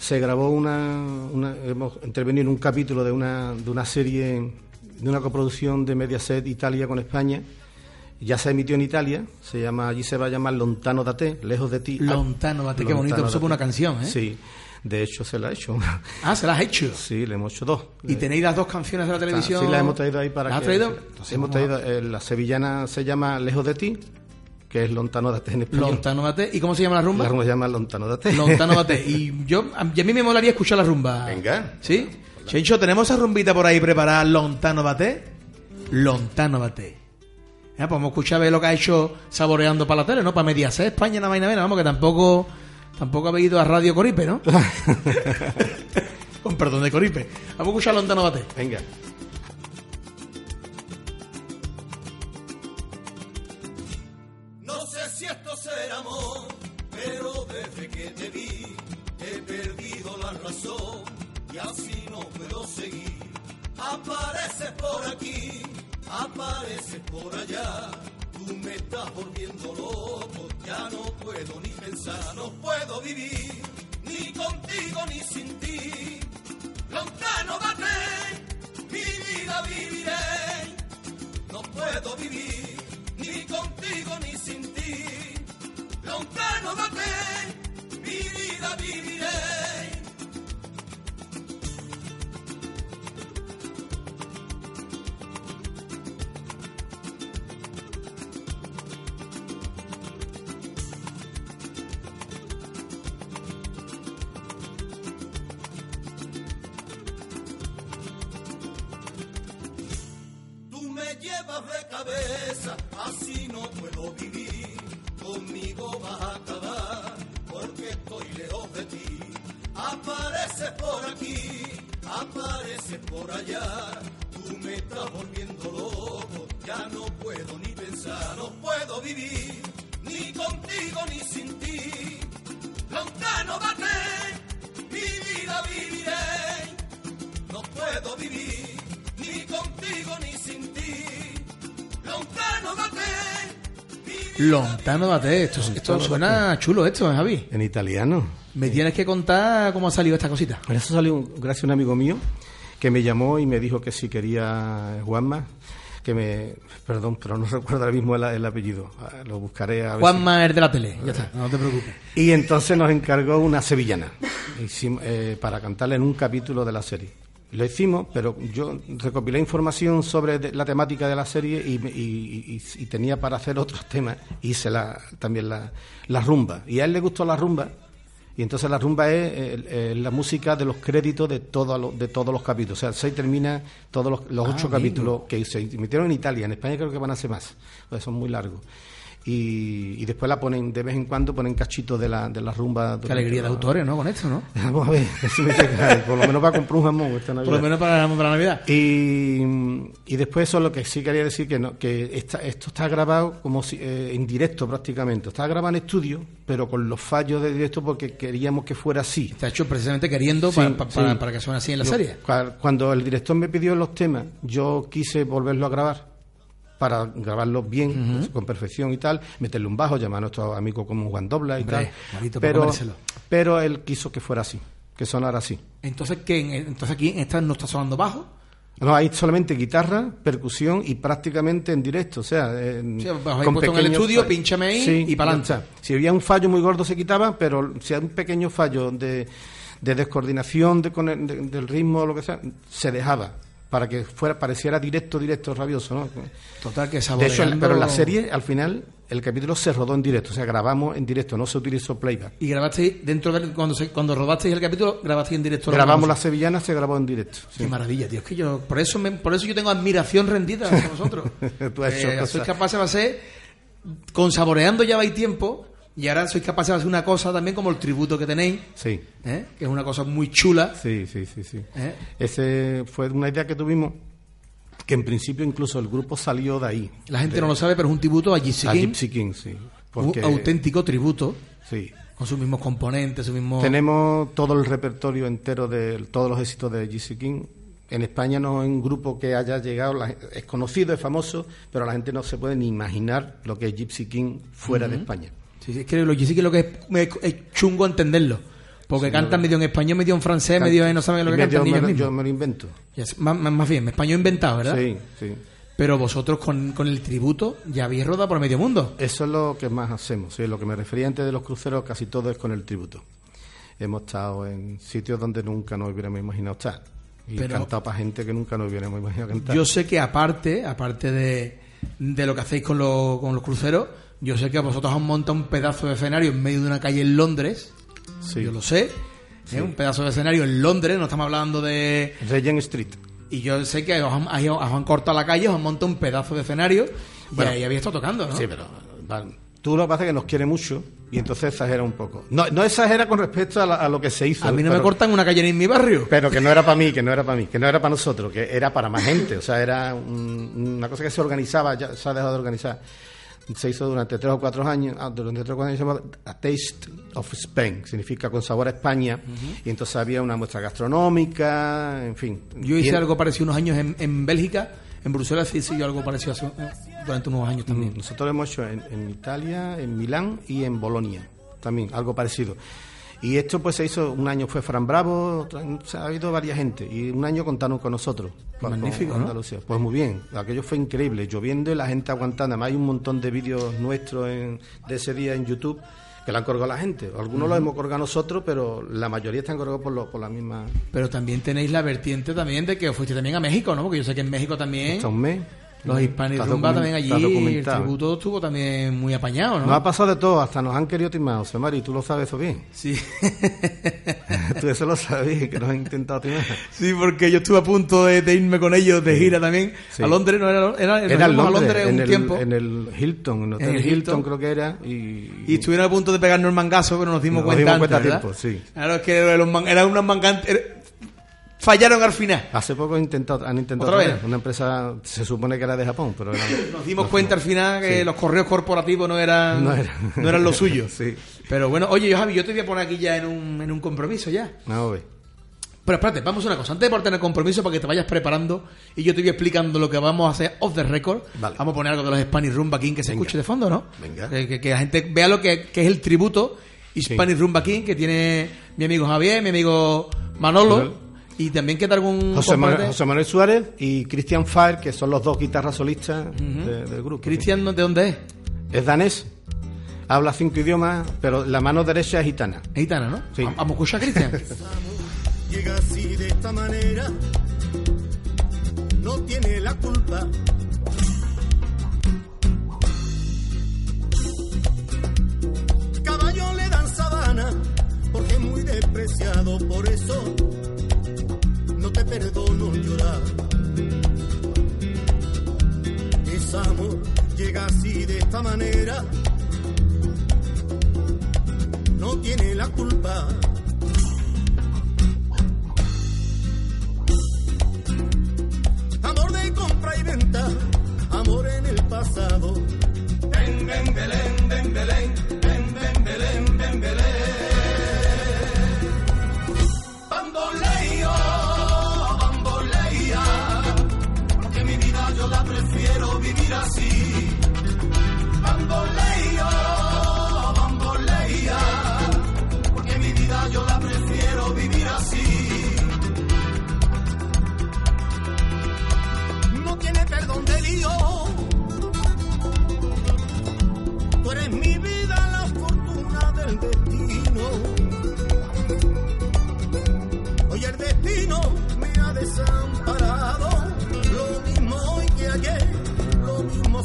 se grabó una, una- Hemos intervenido en un capítulo de una, de una serie, de una coproducción de Mediaset Italia con España. Ya se emitió en Italia, se llama, allí se va a llamar Lontano da te, lejos de ti. Lontano da te, qué bonito, eso fue una canción, ¿eh? Sí, de hecho se la ha hecho. Ah, se las has hecho. Sí, le hemos hecho dos. Y tenéis las dos canciones de la televisión. Sí, las hemos traído ahí para ¿Las has que... traído? Entonces hemos traído, eh, la sevillana se llama Lejos de ti, que es Lontano da te en español. Lontano Date. ¿Y cómo se llama la rumba? La rumba se llama Lontano da te. Lontano Date. Y yo, a, y a mí me molaría escuchar la rumba. Venga. ¿Sí? Chencho, ¿tenemos esa rumbita por ahí preparada? Lontano Date. Lontano Date. Ya, pues vamos a escuchar a ver lo que ha hecho saboreando para la tele, ¿no? Para Mediaset, España, nada más y nada menos. Vamos, que tampoco, tampoco habéis ido a Radio Coripe, ¿no? Con perdón de Coripe. Vamos a escuchar Lontano Date. Venga. Sé si esto será amor, pero desde que te vi he perdido la razón y así no puedo seguir. Apareces por aquí, apareces por allá, tú me estás volviendo loco, ya no puedo ni pensar, no puedo vivir, ni contigo ni sin ti. Lontano date, mi vida viviré, no puedo vivir ni contigo ni sin ti. Lontano date, mi vida viviré. Lontano Date. Esto, esto suena chulo, esto, ¿eh, Javi. En italiano. Me tienes que contar cómo ha salido esta cosita. Eso salió un- gracias a un amigo mío que me llamó y me dijo que si quería Juanma, que me... Perdón, pero no recuerdo ahora mismo el, el apellido. Ah, Lo buscaré a ver si- Juanma es de la tele, ya está, no te preocupes. Y entonces nos encargó una sevillana Hicimos, eh, para cantarla en un capítulo de la serie. Lo hicimos, pero yo recopilé información sobre la temática de la serie y, y- y- y tenía para hacer otros temas. Hice la, también la, la rumba. Y a él le gustó la rumba. Y entonces la rumba es eh, la música de los créditos de, todo lo- de todos los capítulos. O sea, se termina todos los, los Ah, ocho capítulos que se emitieron en Italia. En España creo que van a ser más, pues son muy largos. Y, y después la ponen, de vez en cuando ponen cachitos de la, de la rumba. Qué alegría de autores, ¿no? Con esto, ¿no? Vamos a ver, me por lo menos para comprar un jamón esta Navidad. Por lo menos para, para Navidad. Y, y después eso es lo que sí quería decir, que, no, que esta- esto está grabado como si, eh, en directo prácticamente. Está grabado en estudio, pero con los fallos de directo porque queríamos que fuera así. Está hecho precisamente queriendo Sí, para, para- sí. para- para que suene así en la Yo, serie. cua- Cuando el director me pidió los temas, yo quise volverlo a grabar para grabarlos bien, pues, con perfección y tal, meterle un bajo, llamar a nuestros amigos como Juan Dobla y Hombre, tal. para Pero, pero él quiso que fuera así, que sonara así. Entonces, ¿qué? En- Entonces aquí en esta no está sonando bajo. No, hay solamente guitarra, percusión y prácticamente en directo, o sea, en- Sí, pues, en el estudio, fallos. pínchame ahí y está. Si había un fallo muy gordo se quitaba, pero si hay un pequeño fallo de, de descoordinación de- con el- de- del ritmo o lo que sea, se dejaba para que fuera pareciera directo, directo, rabioso, ¿no? Total, que De saboreando... hecho, el- pero la serie, al final, el capítulo se rodó en directo, o sea, grabamos en directo, no se utilizó playback. Y grabasteis, dentro de, cuando, se- cuando rodasteis el capítulo, grabasteis en directo. Grabamos la sevillana, se grabó en directo. sí. Qué maravilla, tío. Es que yo, por eso, me- por eso yo tengo admiración rendida hacia vosotros. Tú has Eh, sois capaces de hacer, con saboreando ya vais tiempo, y ahora sois capaces de hacer una cosa también como el tributo que tenéis, Sí. ¿eh? que es una cosa muy chula. Sí, sí, sí, sí. ¿eh? Ese fue una idea que tuvimos, que en principio incluso el grupo salió de ahí. La gente de- no lo sabe, pero es un tributo a Gypsy a King, Gypsy King, sí. un auténtico tributo. Sí. Con sus mismos componentes, sus mismos... Tenemos todo el repertorio entero de todos los éxitos de Gypsy King. En España no hay un grupo que haya llegado, la- es conocido, es famoso, pero la gente no se puede ni imaginar lo que es Gypsy King fuera de. España. Sí, sí, es que lo sí que lo que es, chungo entenderlo. Porque Sí, cantan no, medio en español, medio en francés, medio en no saben lo que cantan ni me. Yo me lo invento. Más, más- bien, español inventado, ¿verdad? Sí, sí. Pero vosotros con, con el tributo ya habéis rodado por medio mundo. Eso es lo que más hacemos. sí, Lo que me refería antes de los cruceros, casi todo es con el tributo. Hemos estado en sitios donde nunca nos hubiéramos imaginado estar. Y Pero- cantado para gente que nunca nos hubiéramos imaginado cantar. Yo sé que aparte, aparte de, de lo que hacéis con, lo- con los cruceros, yo sé que vosotros os montado un pedazo de escenario en medio de una calle en Londres. Sí. Yo lo sé. ¿eh? Sí. Un pedazo de escenario en Londres, no estamos hablando de... Regent Street. Y yo sé que os han, ahí os han cortado la calle, os han montado un pedazo de escenario Bueno. y ahí habéis estado tocando, ¿no? Sí, pero va, tú lo que pasa es que nos quiere mucho y entonces exagera un poco. No, no exagera con respecto a, la- a lo que se hizo. A mí no me cortan una calle en mi barrio. Pero que no era para mí, que no era para mí, que no era para nosotros, que era para más gente. O sea, era un- una cosa que se organizaba, ya se ha dejado de organizar. Se hizo durante tres o cuatro años, ah, durante tres o cuatro años se llama A Taste of Spain, significa con sabor a España. Y entonces había una muestra gastronómica, en fin. Yo hice algo parecido unos años en, en Bélgica, en Bruselas hice yo algo parecido hace- durante unos años también. Mm, Nosotros lo hemos hecho en, en Italia, en Milán y en Bolonia, también, algo parecido. Y esto pues se hizo, un año fue Fran Bravo, se ha habido varias gente, y un año contaron con nosotros. Magnífico, con ¿no? Andalucía. Pues muy bien, aquello fue increíble, lloviendo y la gente aguantando. Además hay un montón de vídeos nuestros en- de ese día en YouTube que lo han colgado la gente. Algunos los Ujú. hemos colgado nosotros, pero la mayoría están colgados por, lo- por la misma... Pero también tenéis la vertiente también de que os fuiste también a México, ¿no? Porque yo sé que en México también Hasta un mes. Los hispanos rumba también allí, el tributo estuvo también muy apañado, ¿no? Nos ha pasado de todo, hasta nos han querido timar, José Mari, tú lo sabes eso bien. Sí. tú eso lo sabes, que nos han intentado timar. Sí, porque yo estuve a punto de, de irme con ellos de gira también Sí. a Londres, no era, era, nos Era a Londres, en un el, tiempo en el Hilton, en el Hotel En el Hilton, Hilton. creo que era. Y, y estuvieron a punto de pegarnos el mangazo, pero nos dimos Nos cuenta dimos cuenta a tiempo, sí. Claro, es que los man- eran unos mangantes, fallaron al final. Hace poco han intentado, han intentado ¿Otra vez? Una empresa, se supone que era de Japón, pero era- Nos dimos cuenta al final que Sí. los correos corporativos no eran, No no era. eran lo suyo. Sí. Pero bueno, oye, Javi, yo te voy a poner aquí ya en un, en un compromiso ya. No, ve. Pero espérate, vamos a una cosa. Antes de ponerte en el compromiso para que te vayas preparando y yo te voy explicando lo que vamos a hacer off the record. Vale. Vamos a poner algo de los Spanish Rumba King que se Venga. escuche de fondo, ¿no? Venga. Que, que- que la gente vea lo que, que es el tributo Hispanic Rumba King que tiene mi amigo Javier, mi amigo Manolo. Manolo. Y también queda algún José Manuel, José Manuel Suárez y Christian Fire, que son los dos guitarras solistas de- del grupo. Cristian, ¿de dónde es? Es danés, habla cinco idiomas, pero la mano derecha es gitana. Es gitana, ¿no? Sí. Vamos a escuchar a Cristian. llega así de esta manera, no tiene la culpa. Caballo le dan sabana, porque es muy despreciado, por eso perdono llorar. Es amor, llega así de esta manera, no tiene la culpa. amor de compra y venta, amor en el pasado. Ven, ven, Belén, ven, Belén,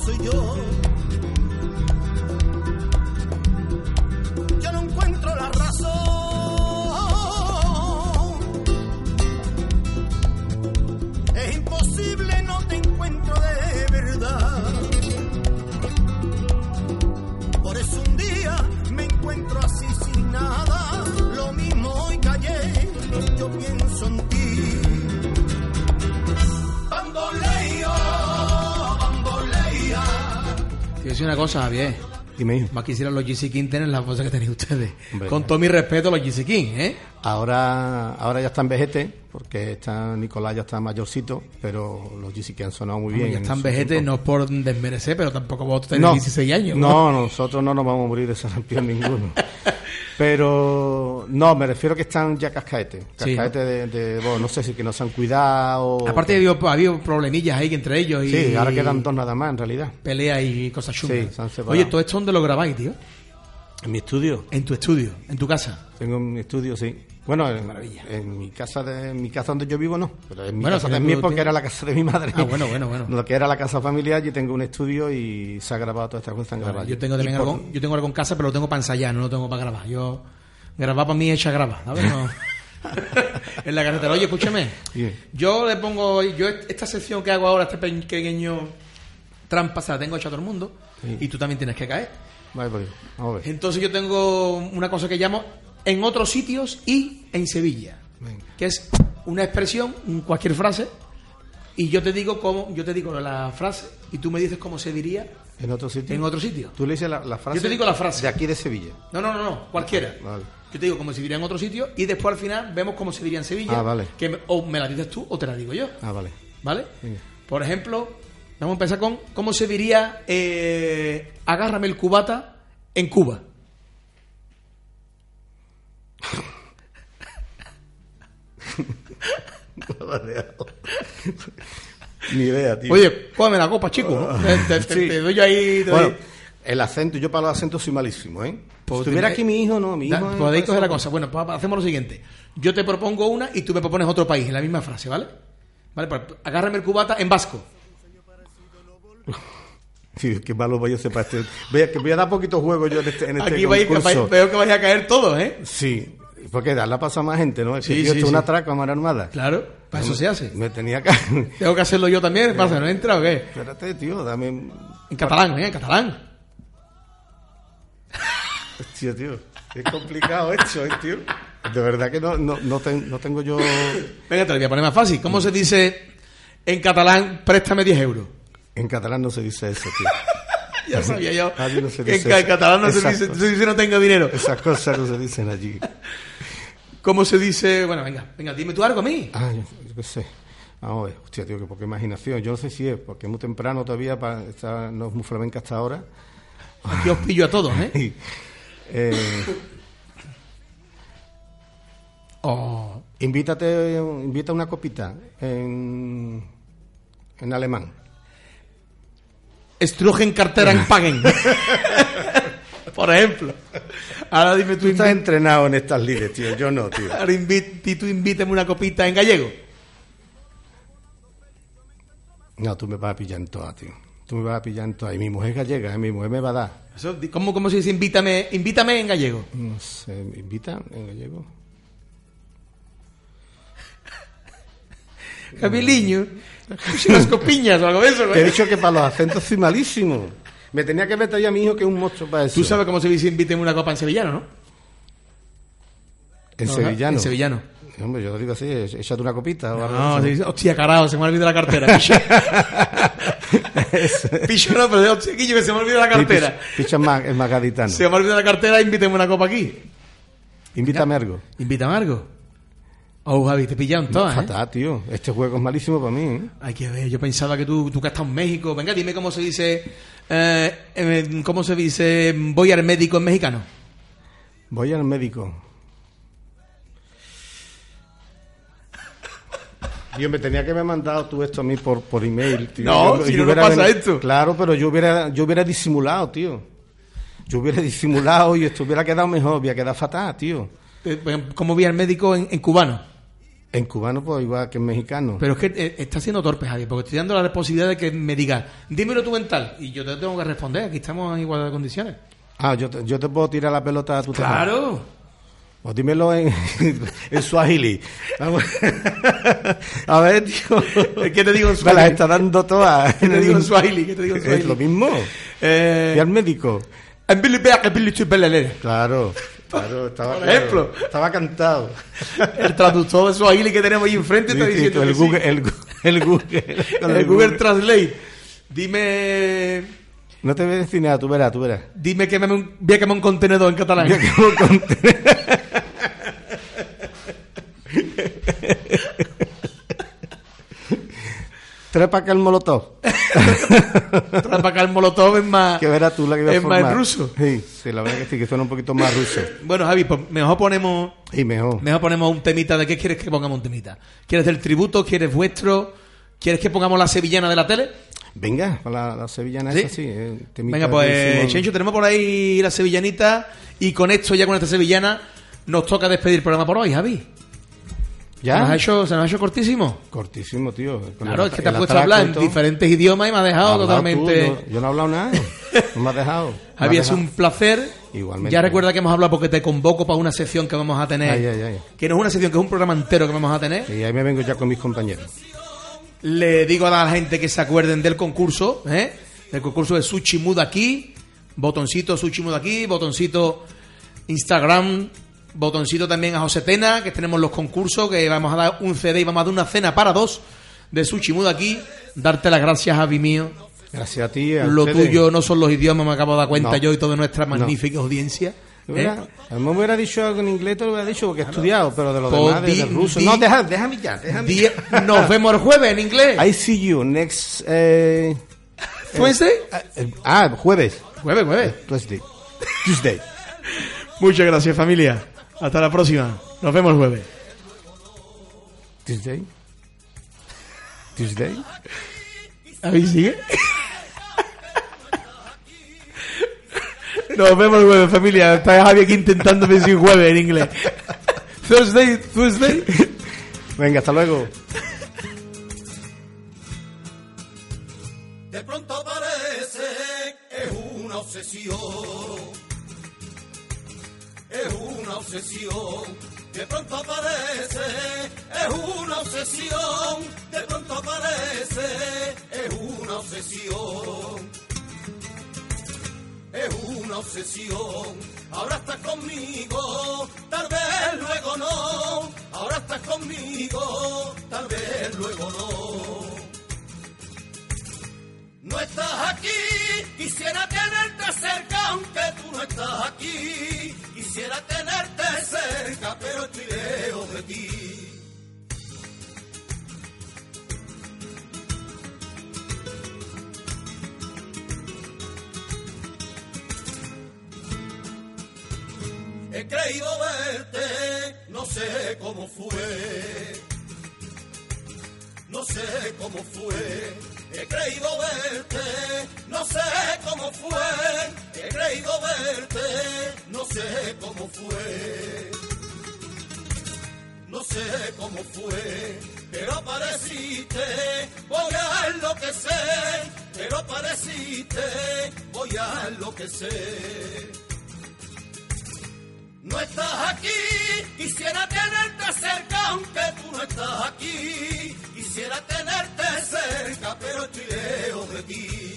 soy yo. Decir una cosa, Javier. Dime, hijo. Más quisieran los GC King tener la voz que tenéis ustedes. Hombre. Con todo mi respeto los GC King, ¿eh? Ahora, ahora ya está en vejete, porque está Nicolás ya está mayorcito, pero los GC que han sonado muy bien. ya están tiempo. no es por desmerecer, pero tampoco vosotros tenéis 16 años. No, nosotros no nos vamos a morir de sarampión ninguno. Pero no, me refiero que están ya cascaetes. Sí. Cascaetes de, de- bueno, no sé si que no se han cuidado. Aparte ha habido, ha habido problemillas ahí entre ellos y Sí, ahora quedan dos nada más en realidad. peleas y cosas chungas. Sí, se han separado. Oye, ¿todo esto dónde lo grabáis, tío? En mi estudio. En tu estudio, en tu casa. Tengo mi estudio, sí. Bueno, en, en mi casa de en mi casa donde yo vivo no, pero en mi Bueno, casa también tú porque era la casa de mi madre. Ah, bueno, bueno, bueno. Lo que era la casa familiar, yo tengo un estudio y se ha grabado todas estas cosas. Yo tengo también por- algo, yo tengo algo en casa, pero lo tengo para ensayar, no lo tengo para grabar. Yo grabar para mí es echar grabar, ¿sabes? No. en la carretera. Oye, escúchame. Bien. Yo le pongo, yo esta sección que hago ahora, este pequeño trampa, se la tengo hecha a todo el mundo Sí. y tú también tienes que caer. Vale, pues, vamos a ver. Entonces yo tengo una cosa que llamo en otros sitios y en Sevilla, Venga. que es una expresión, cualquier frase, y yo te digo cómo, yo te digo la frase y tú me dices cómo se diría En otro sitio. en otro sitio. Tú le dices la, la frase. Yo te digo la frase. De aquí de Sevilla. No, no, no, no, cualquiera. Vale. Yo te digo cómo se diría en otro sitio y después al final vemos cómo se diría en Sevilla. Ah, vale. Que me- o me la dices tú o te la digo yo, Ah, vale. ¿vale? Venga. Por ejemplo, vamos a empezar con cómo se diría eh, agárrame el cubata en Cuba. Ni idea, tío. Oye, póngame la copa, chico. ¿no? Te, te- te- Sí. te doy ahí. te Bueno, doy- el acento, yo para los acentos soy malísimo, ¿eh? Pues si estuviera tenés- aquí mi hijo, no, mi hijo. podéis coger la cosa. Bueno, pues hacemos lo siguiente. Yo te propongo una y tú me propones otro país en la misma frase, ¿vale? Vale, pues agárrame el cubata en vasco. Sí, qué malo voy a ser para este. Voy a, que voy a dar poquito juego yo en este, en este Aquí concurso. veo que vais a caer todos, ¿eh? Sí, porque darle pasa a más gente, ¿no? Es Sí, sí, esto es sí. una traca a mano armada. Claro, para eso se hace. Me tenía que. Tengo que hacerlo yo también. ¿Qué pasa? ¿No entra o qué? Espérate, tío, dame. En catalán, ¿eh? En catalán. Hostia, tío. Es complicado esto, ¿eh, tío? De verdad que no, no, no, ten- no tengo yo. Venga, te lo voy a poner más fácil. ¿Cómo se dice en catalán, préstame 10 euros? En catalán no se dice eso, tío. Ya sabía yo Allí no se en dice eso. catalán no se dice, se dice no tengo dinero. Esas cosas no se dicen allí. ¿Cómo se dice? Bueno, venga, venga, dime tú algo a mí. Ah, yo, yo qué sé. Vamos a ver. Hostia, tío, que poca imaginación. Yo no sé si es porque es muy temprano todavía, para estar, no es muy flamenca hasta ahora. Aquí os pillo a todos, ¿eh? Eh, Oh, invítate, invita una copita en, en alemán. Strugen cartera en Paguen. Por ejemplo. Ahora dime tú, Tú estás entrenado en estas lides, tío. Yo no, tío. ahora invi- y tú invítame una copita en gallego. No, tú me vas a pillar en todas, tío. Tú me vas a pillar en todas. Y mi mujer es gallega, ¿eh? mi mujer me va a dar. Eso, ¿Cómo, cómo se dice invítame, invítame en gallego? No sé, ¿me invita en gallego? Javiliño. Unas copiñas o algo de eso, Te he dicho que para los acentos soy malísimo. Me tenía que meter yo a mi hijo que es un monstruo para eso. Tú sabes cómo se dice invítame una copa en sevillano, ¿no? En No, sevillano. En sevillano. Hombre, yo lo digo así, échate una copita o algo No, de se dice, hostia, carajo, se me ha olvidado la cartera. Picho, Picho no, pero hostia, que se me ha olvidado la cartera. Picha- Picha es más, es más gaditano. Se me ha olvidado la cartera, invítame una copa aquí. Invítame algo. Invítame algo. Oh, Javi, te pillaron todas, ¿eh? Fatal, tío. Este juego es malísimo para mí. ¿eh? Hay que ver, yo pensaba que tú, tú que has estado en México. Venga, dime cómo se dice. eh, eh, ¿Cómo se dice voy al médico en mexicano? Voy al médico. Yo me tenía que haber mandado tú esto a mí por, por email, tío. No, Yo- si yo no, no hubiera pasa esto. Claro, pero yo hubiera, yo hubiera disimulado, tío. Yo hubiera disimulado y esto hubiera quedado mejor, hubiera quedado fatal, tío. Eh, ¿Cómo voy al médico en, en cubano? En cubano, pues igual que en mexicano. Pero es que eh, está siendo torpe, Javi, porque estoy dando la posibilidad de que me digas, dímelo tú en tal. Y yo te tengo que responder, aquí estamos en igualdad de condiciones. Ah, yo te, yo te puedo tirar la pelota a tu. Claro. O dímelo en, en Swahili. A ver, tío. ¿Qué te digo en Me las Swahili? está dando todas. ¿Qué te digo en Swahili? ¿Qué te digo en Swahili? Es lo mismo. Eh, Y al médico. Claro, claro, estaba, Por ejemplo. estaba cantado. El traductor de Swahili que tenemos ahí enfrente está Sí, sí, diciendo el, que sí. Google, el, Gu- el Google. con el Google Translate. Dime. No te voy a decir nada, tú verás, tú verás. Dime que me voy a quemar un contenedor en catalán. Voy a quemar un contenedor. Para acá el molotov. Acá el molotov es más... Que verás tú la que voy a Es más ruso. Sí, sí, la verdad que sí, que suena un poquito más ruso. Bueno, Javi, pues mejor ponemos... Y mejor. Mejor ponemos un temita. ¿De qué quieres que pongamos un temita? ¿Quieres del tributo? ¿Quieres vuestro? ¿Quieres que pongamos la sevillana de la tele? Venga, la, la sevillana ¿Sí? esa sí. eh, temita Venga, pues. Chencho, tenemos por ahí la sevillanita. Y con esto, ya con esta sevillana, nos toca despedir el programa por hoy, Javi. ¿Se nos ha ¿Ya? hecho, se nos ha hecho cortísimo? Cortísimo, tío. Con Claro, el- es que te has puesto a hablar en diferentes idiomas y me has dejado hablado totalmente... tú, no- yo no he hablado nada. No me has dejado. Has es un placer. Igualmente. Ya recuerda que hemos hablado porque te convoco para una sección que vamos a tener. Ay, ay, ay. Que no es una sección, que es un programa entero que vamos a tener. Y ahí me vengo ya con mis compañeros. Le digo a la gente que se acuerden del concurso, ¿eh? Del concurso de Sushi Mood aquí, botoncito Sushi Mood aquí, botoncito Instagram, botoncito también a José Tena, que tenemos los concursos, que vamos a dar un CD y vamos a dar una cena para dos de Sushi Mood aquí. Darte las gracias, Javi mío. Gracias a ti. a Lo ustedes. tuyo no son los idiomas, me acabo de dar cuenta No. yo y toda nuestra No. magnífica audiencia. ¿eh? A mejor me hubiera dicho algo en inglés, te lo hubiera dicho porque he estudiado, pero de lo Pues demás, de- del ruso. No, deja, déjame ya, déjame Nos vemos el jueves en inglés. I see you next. Eh, Wednesday? eh, ah, jueves. Jueves, jueves. Tuesday. Tuesday. Muchas gracias, familia. Hasta la próxima. Nos vemos el jueves. Tuesday. Tuesday. ¿Ahí sigue? Nos vemos el jueves, familia. Está Javi aquí intentando decir jueves en inglés. Thursday, Thursday. Venga, hasta luego. Obsesión. De pronto aparece, es una obsesión. De pronto aparece, es una obsesión. Es una obsesión. Ahora estás conmigo, tal vez luego no. Ahora estás conmigo, tal vez luego no. No estás aquí, quisiera tenerte cerca, aunque tú no estás aquí. Quisiera tenerte cerca, pero estoy lejos de ti. He creído verte, no sé cómo fue. No sé cómo fue, he creído verte, no sé cómo fue, he creído verte, no sé cómo fue, no sé cómo fue, pero apareciste, voy a enloquecer, pero apareciste, voy a enloquecer. No estás aquí, quisiera tenerte cerca, aunque tú no estás aquí. Quisiera tenerte cerca, pero estoy lejos de ti.